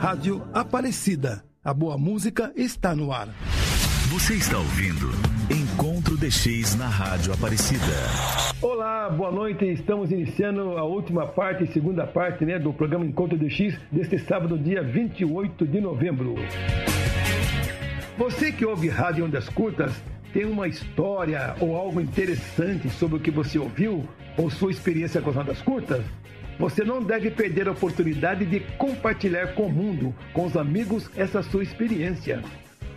Rádio Aparecida. A boa música está no ar. Você está ouvindo Encontro de X na Rádio Aparecida. Olá, boa noite. Estamos iniciando a última parte, segunda parte, né, do programa Encontro de X deste sábado, dia 28 de novembro. Você que ouve rádio ondas curtas tem uma história ou algo interessante sobre o que você ouviu ou sua experiência com as ondas curtas? Você não deve perder a oportunidade de compartilhar com o mundo, com os amigos, essa sua experiência.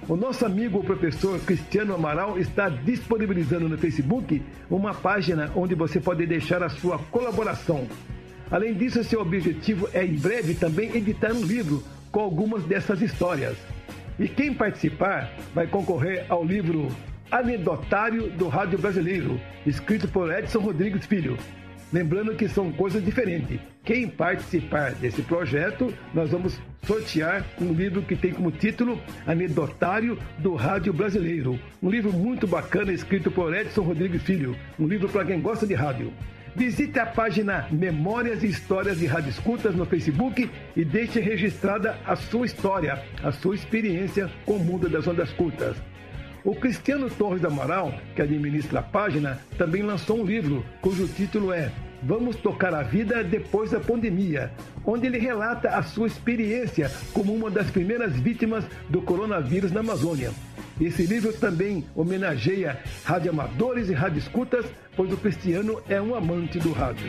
O nosso amigo o professor Cristiano Amaral está disponibilizando no Facebook uma página onde você pode deixar a sua colaboração. Além disso, seu objetivo é em breve também editar um livro com algumas dessas histórias. E quem participar vai concorrer ao livro Anedotário do Rádio Brasileiro, escrito por Edson Rodrigues Filho. Lembrando que são coisas diferentes. Quem participar desse projeto, nós vamos sortear um livro que tem como título Anedotário do Rádio Brasileiro. Um livro muito bacana escrito por Edson Rodrigues Filho. Um livro para quem gosta de rádio. Visite a página Memórias e Histórias de Rádio Escutas no Facebook e deixe registrada a sua história, a sua experiência com o mundo das ondas curtas. O Cristiano Torres da Amaral, que administra a página, também lançou um livro cujo título é Vamos Tocar a Vida Depois da Pandemia, onde ele relata a sua experiência como uma das primeiras vítimas do coronavírus na Amazônia. Esse livro também homenageia radioamadores e radioescutas, pois o Cristiano é um amante do rádio.